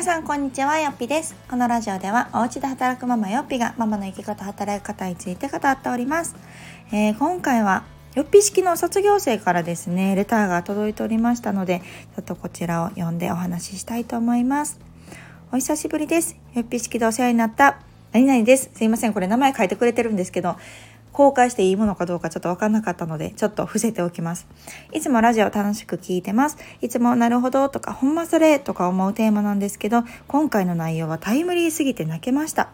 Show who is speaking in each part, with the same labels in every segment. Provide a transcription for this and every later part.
Speaker 1: 皆さんこんにちは。よっぴです。このラジオではお家で働くママよっぴがママの生き方働き方について語っております、えー、今回はよっぴ式の卒業生からですねレターが届いておりましたのでちょっとこちらを読んでお話ししたいと思います。お久しぶりです。よっぴ式でお世話になった何々です。すいません。これ名前書いてくれてるんですけど公開していいものかどうかちょっとわかんなかったので、ちょっと伏せておきます。いつもラジオ楽しく聞いてます。いつもなるほどとか、ほんまそれとか思うテーマなんですけど、今回の内容はタイムリーすぎて泣けました。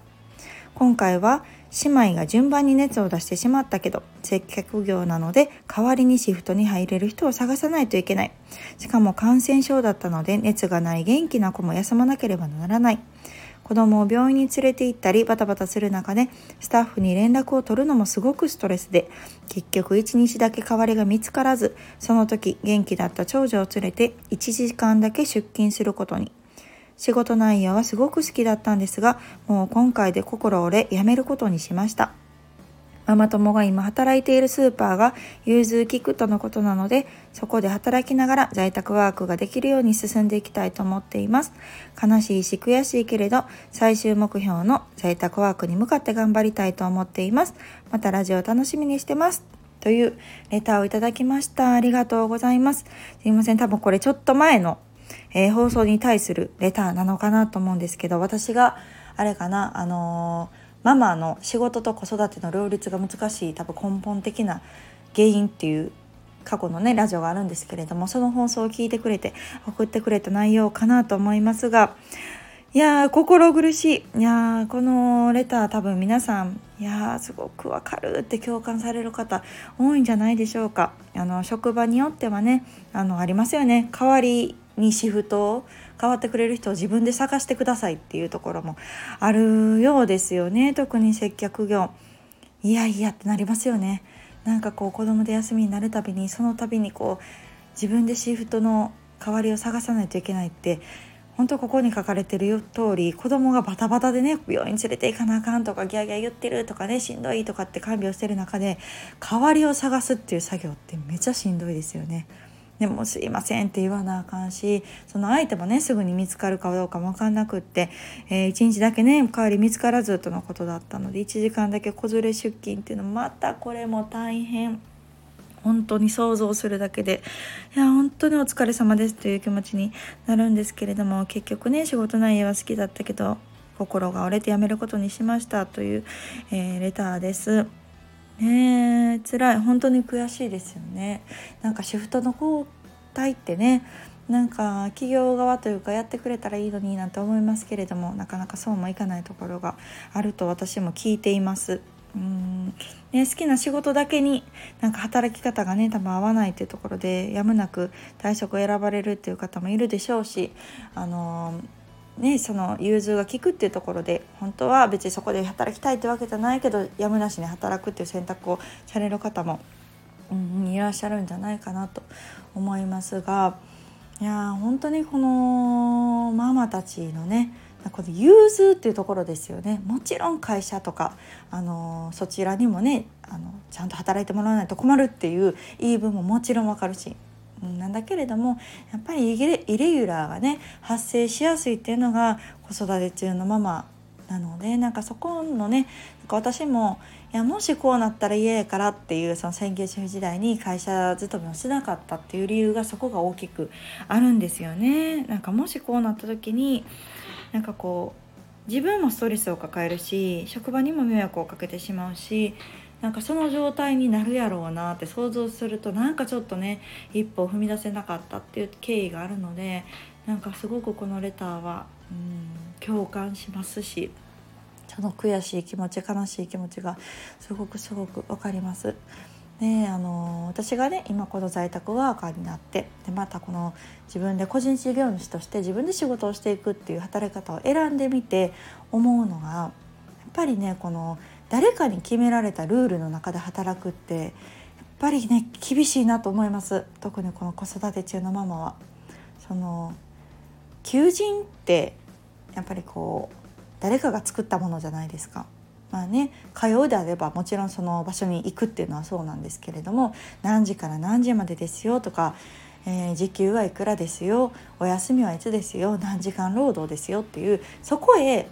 Speaker 1: 今回は姉妹が順番に熱を出してしまったけど接客業なので代わりにシフトに入れる人を探さないといけないしかも感染症だったので熱がない元気な子も休まなければならない子供を病院に連れて行ったりバタバタする中でスタッフに連絡を取るのもすごくストレスで結局1日だけ代わりが見つからずその時元気だった長女を連れて1時間だけ出勤することに仕事内容はすごく好きだったんですがもう今回で心折れ辞めることにしました。ママ友が今働いているスーパーが融通きくとのことなので、そこで働きながら在宅ワークができるように進んでいきたいと思っています。悲しいし悔しいけれど、最終目標の在宅ワークに向かって頑張りたいと思っています。またラジオ楽しみにしてます。というレターをいただきました。ありがとうございます。すいません。多分これちょっと前の、えー、放送に対するレターなのかなと思うんですけど、私があれかな、あのーママの仕事と子育ての両立が難しい多分根本的な原因っていう過去のねラジオがあるんですけれどもその放送を聞いてくれて送ってくれた内容かなと思いますがいやー心苦しい。いやーこのレター多分皆さんいやーすごくわかるって共感される方多いんじゃないでしょうか。あの職場によってはねあのありますよね。代わりにシフト変わってくれる人を自分で探してくださいっていうところもあるようですよね。特に接客業。いやいやってなりますよね。なんかこう子供で休みになるたびにその度にこう自分でシフトの代わりを探さないといけないって本当ここに書かれてる通り子供がバタバタでね病院連れて行かなあかんとかギャーギャー言ってるとかねしんどいとかって看病してる中で代わりを探すっていう作業ってめちゃしんどいですよね。でもすいませんって言わなあかんしその相手もねすぐに見つかるかどうかも分かんなくって、えー、1日だけね代わり見つからずとのことだったので1時間だけ子連れ出勤っていうのまたこれも大変。本当に想像するだけでいや本当にお疲れ様ですという気持ちになるんですけれども結局ね仕事内容は好きだったけど心が折れて辞めることにしましたという、えー、レターです。ね辛い。本当に悔しいですよね。なんかシフトの交代ってねなんか企業側というかやってくれたらいいのになんて思いますけれどもなかなかそうもいかないところがあると私も聞いています。うん。ね、好きな仕事だけになんか働き方がね多分合わないっていうところでやむなく退職を選ばれるっていう方もいるでしょうしあのーね、その融通が利くっていうところで本当は別にそこで働きたいってわけじゃないけどやむなしに働くっていう選択をされる方も、うん、いらっしゃるんじゃないかなと思いますがいや本当にこのママたちのねこの融通っていうところですよね。もちろん会社とかあのそちらにもねあのちゃんと働いてもらわないと困るっていう言い分ももちろんわかるしなんだけれどもやっぱりイレギュラーがね発生しやすいっていうのが子育て中のママなのでなんかそこのねなんか私もいやもしこうなったら嫌やからっていうその専業主婦時代に会社勤めをしなかったっていう理由がそこが大きくあるんですよね。なんかもしこうなった時になんかこう自分もストレスを抱えるし職場にも迷惑をかけてしまうしなんかその状態になるやろうなって想像するとなんかちょっとね一歩踏み出せなかったっていう経緯があるのでなんかすごくこのレターはうん共感しますしその悔しい気持ち悲しい気持ちがすごくすごく分かります。であの私がね今この在宅ワーカーになってでまたこの自分で個人事業主として自分で仕事をしていくっていう働き方を選んでみて思うのがやっぱりねこの誰かに決められたルールの中で働くってやっぱりね厳しいなと思います特にこの子育て中のママは。その求人ってやっぱりこう誰かが作ったものじゃないですか。まあね、通うであればもちろんその場所に行くっていうのはそうなんですけれども何時から何時までですよとか、えー、時給はいくらですよお休みはいつですよ何時間労働ですよっていうそこへ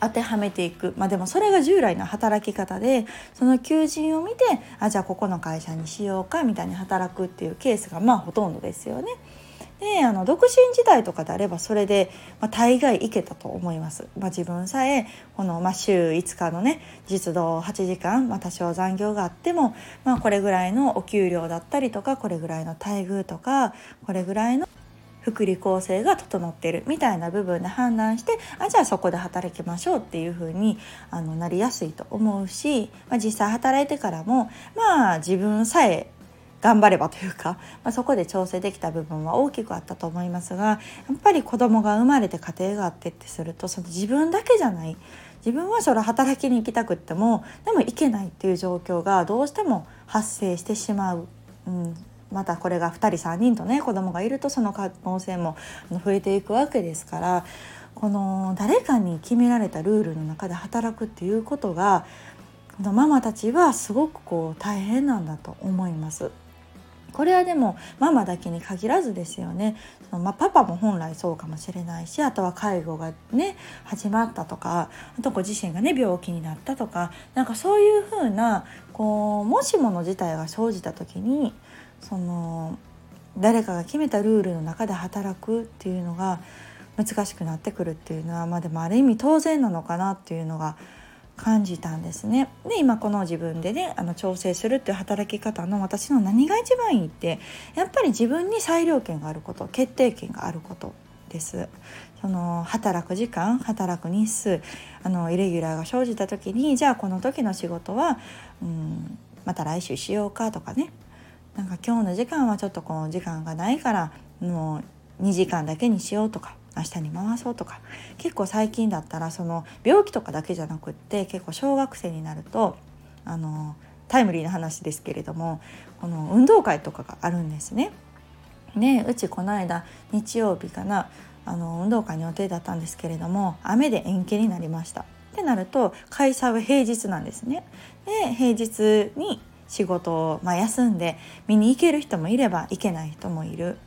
Speaker 1: 当てはめていくまあでもそれが従来の働き方でその求人を見てあじゃあここの会社にしようかみたいに働くっていうケースがまあほとんどですよね。であの独身時代とかであればそれで、まあ、大概いけたと思います、まあ、自分さえこの、まあ、週5日のね実働8時間、まあ、多少残業があっても、まあ、これぐらいのお給料だったりとかこれぐらいの待遇とかこれぐらいの福利厚生が整ってるみたいな部分で判断してあじゃあそこで働きましょうっていう風にあになりやすいと思うし、まあ、実際働いてからもまあ自分さえ頑張ればというか、まあ、そこで調整できた部分は大きくあったと思いますがやっぱり子供が生まれて家庭があってってするとその自分だけじゃない自分はそれ働きに行きたくってもでも行けないっていう状況がどうしても発生してしまう。うんまたこれが2人3人とね子供がいるとその可能性も増えていくわけですからこの誰かに決められたルールの中で働くっていうことがこのママたちはすごくこう大変なんだと思います。これはでもママだけに限らずですよねその、まあ、パパも本来そうかもしれないしあとは介護がね始まったとかあとご自身がね病気になったとかなんかそういうふうなこうもしもの事態が生じた時にその誰かが決めたルールの中で働くっていうのが難しくなってくるっていうのはまあでもある意味当然なのかなっていうのが感じたんですね。で今この自分でねあの調整するっていう働き方の私の何が一番いいってやっぱり自分に裁量権があること決定権があることです。その働く時間働く日数あのイレギュラーが生じた時にじゃあこの時の仕事は、うん、また来週しようかとかねなんか今日の時間はちょっとこう時間がないからもう2時間だけにしようとか明日に回そうとか結構最近だったらその病気とかだけじゃなくって結構小学生になるとあのタイムリーな話ですけれどもこの運動会とかがあるんですね。でうちこの間日曜日かなあの運動会の予定だったんですけれども雨で延期になりました。ってなると開催は平日なんですね。で平日に仕事を、まあ、休んで見に行ける人もいれば行けない人もいる。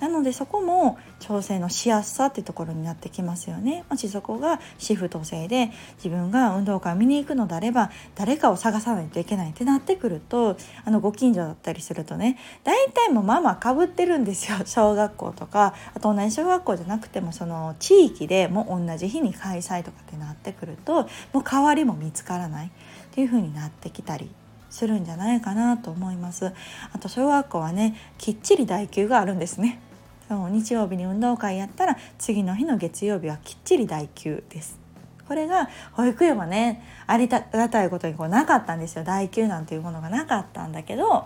Speaker 1: なのでそこも調整のしやすさってところになってきますよね。もしそこがシフト制で自分が運動会見に行くのであれば誰かを探さないといけないってなってくるとあのご近所だったりするとね大体もママかぶってるんですよ。小学校とかあと同じ小学校じゃなくてもその地域でも同じ日に開催とかってなってくるともう代わりも見つからないっていう風になってきたりするんじゃないかなと思います。あと小学校はねきっちり代休があるんですね。そう日曜日に運動会やったら次の日の月曜日はきっちり代休です。これが保育園はねありがたいことにこうなかったんですよ。代休なんていうものがなかったんだけど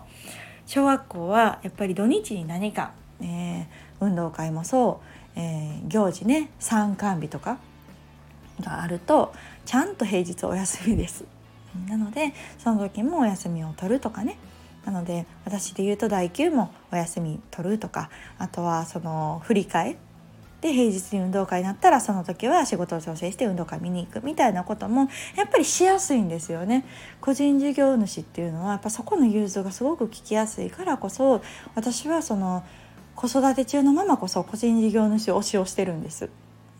Speaker 1: 小学校はやっぱり土日に何か、えー、運動会もそう、えー、行事ね参観日とかがあるとちゃんと平日お休みです。なのでその時もお休みを取るとかね。なので私で言うと第9もお休み取るとかあとはその振り替え。で平日に運動会になったらその時は仕事を調整して運動会見に行くみたいなこともやっぱりしやすいんですよね。個人事業主っていうのはやっぱそこの融通がすごく聞きやすいからこそ私はその子育て中のママこそ個人事業主推しをしてるんです。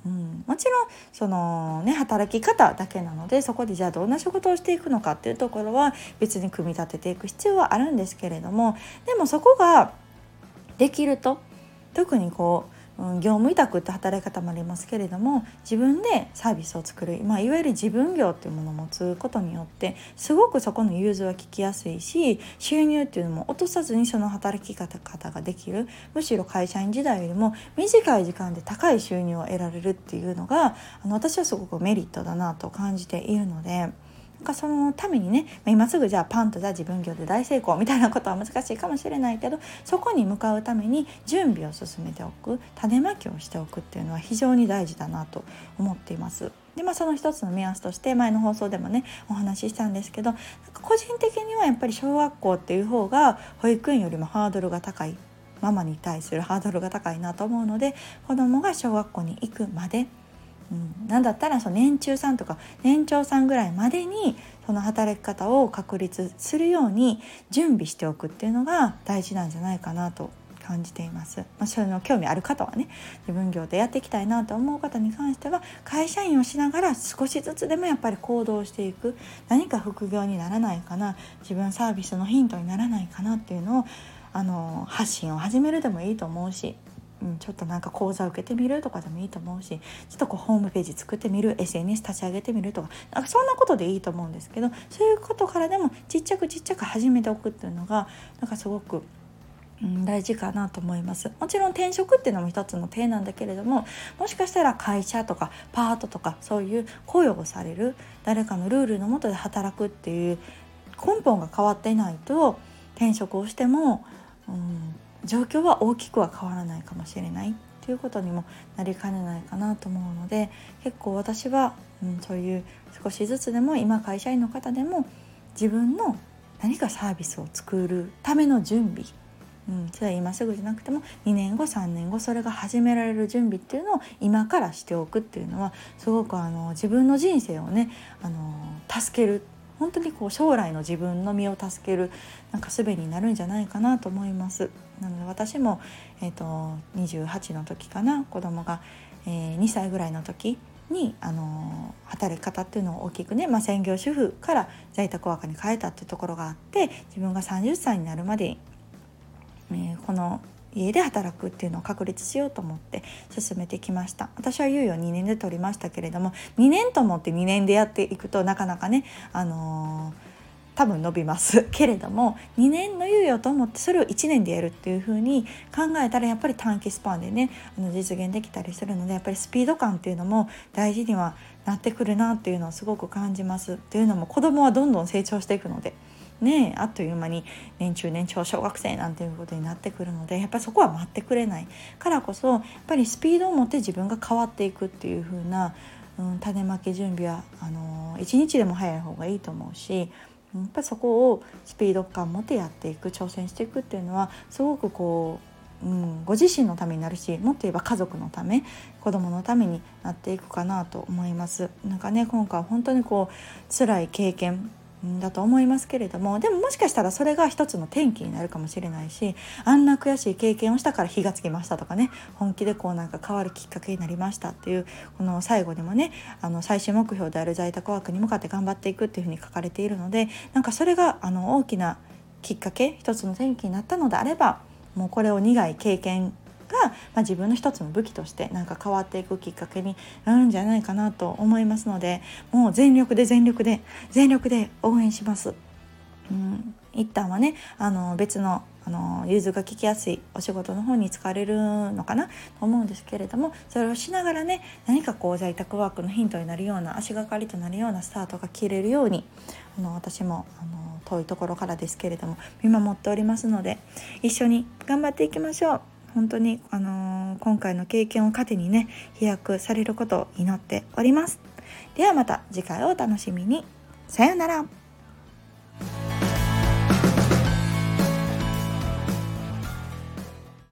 Speaker 1: うん、もちろんその、ね、働き方だけなのでそこでじゃあどんな仕事をしていくのかっていうところは別に組み立てていく必要はあるんですけれどもでもそこができると特にこう、業務委託って働き方もありますけれども自分でサービスを作る、まあ、いわゆる自分業っていうものを持つことによってすごくそこの融通は聞きやすいし収入っていうのも落とさずにその働き方ができるむしろ会社員時代よりも短い時間で高い収入を得られるっていうのがあの私はすごくメリットだなと感じているので。かそのためにね今すぐじゃあパンとじゃあ自分業で大成功みたいなことは難しいかもしれないけどそこに向かうために準備を進めておく種まきをしておくっていうのは非常に大事だなと思っています。でまあ、その一つの目安として前の放送でもねお話ししたんですけどなんか個人的にはやっぱり小学校っていう方が保育園よりもハードルが高いママに対するハードルが高いなと思うので子どもが小学校に行くまでうん、なんだったらその年中さんとか年長さんぐらいまでにその働き方を確立するように準備しておくっていうのが大事なんじゃないかなと感じています、まあ、それの興味ある方はね自分業でやっていきたいなと思う方に関しては会社員をしながら少しずつでもやっぱり行動していく。何か副業にならないかな。自分サービスのヒントにならないかなっていうのをあの発信を始めるでもいいと思うし。うん、ちょっとなんか講座受けてみるとかでもいいと思うしちょっとこうホームページ作ってみる SNS 立ち上げてみるとかなんかそんなことでいいと思うんですけどそういうことからでもちっちゃくちっちゃく始めておくっていうのがなんかすごくうん、大事かなと思います。もちろん転職っていうのも一つの手なんだけれどももしかしたら会社とかパートとかそういう雇用をされる誰かのルールのもとで働くっていう根本が変わっていないと転職をしても、うん、状況は大きくは変わらないかもしれないっていうことにもなりかねないかなと思うので結構私は、うん、そういう少しずつでも今会社員の方でも自分の何かサービスを作るための準備うん、それは今すぐじゃなくても2年後3年後それが始められる準備っていうのを今からしておくっていうのはすごくあの自分の人生をねあの助ける本当にこう将来の自分の身を助けるなんか術になるんじゃないかなと思います。なので私も、えーと、28の時かな子供が、えー、2歳ぐらいの時にあの働き方っていうのを大きくね、まあ、専業主婦から在宅ワーカーに変えたっていうところがあって自分が30歳になるまでえー、この家で働くっていうのを確立しようと思って進めてきました私は猶予2年で取りましたけれども2年と思って2年でやっていくとなかなかねあのー多分伸びます けれども2年の猶予と思ってそれを1年でやるっていう風に考えたらやっぱり短期スパンでねあの実現できたりするのでやっぱりスピード感っていうのも大事にはなってくるなっていうのをすごく感じます。っていうのも子供はどんどん成長していくので。ねあっという間に年中年長小学生なんていうことになってくるのでやっぱりそこは待ってくれないからこそやっぱりスピードを持って自分が変わっていくっていう風な、うん、種まき準備はあのー、1日でも早い方がいいと思うしやっぱそこをスピード感持ってやっていく挑戦していくっていうのはすごくこう、うん、ご自身のためになるしもっと言えば家族のため子供のためになっていくかなと思います。なんかね今回本当にこう辛い経験だと思いますけれどもでももしかしたらそれが一つの転機になるかもしれないしあんな悔しい経験をしたから火がつきましたとかね本気でこうなんか変わるきっかけになりましたっていうこの最後にもねあの最終目標である在宅ワークに向かって頑張っていくっていうふうに書かれているのでなんかそれがあの大きなきっかけ一つの転機になったのであればもうこれを苦い経験が、まあ、自分の一つの武器としてなんか変わっていくきっかけになるんじゃないかなと思いますのでもう全力で全力で全力で応援します。うん、一旦はねあの別のあの融通が利きやすいお仕事の方に使われるのかなと思うんですけれどもそれをしながらね何かこう在宅ワークのヒントになるような足がかりとなるようなスタートが切れるようにあの私もあの遠いところからですけれども見守っておりますので一緒に頑張っていきましょう。本当に、あのー、今回の経験を糧にね飛躍されることを祈っております。ではまた次回をお楽しみに。さようなら。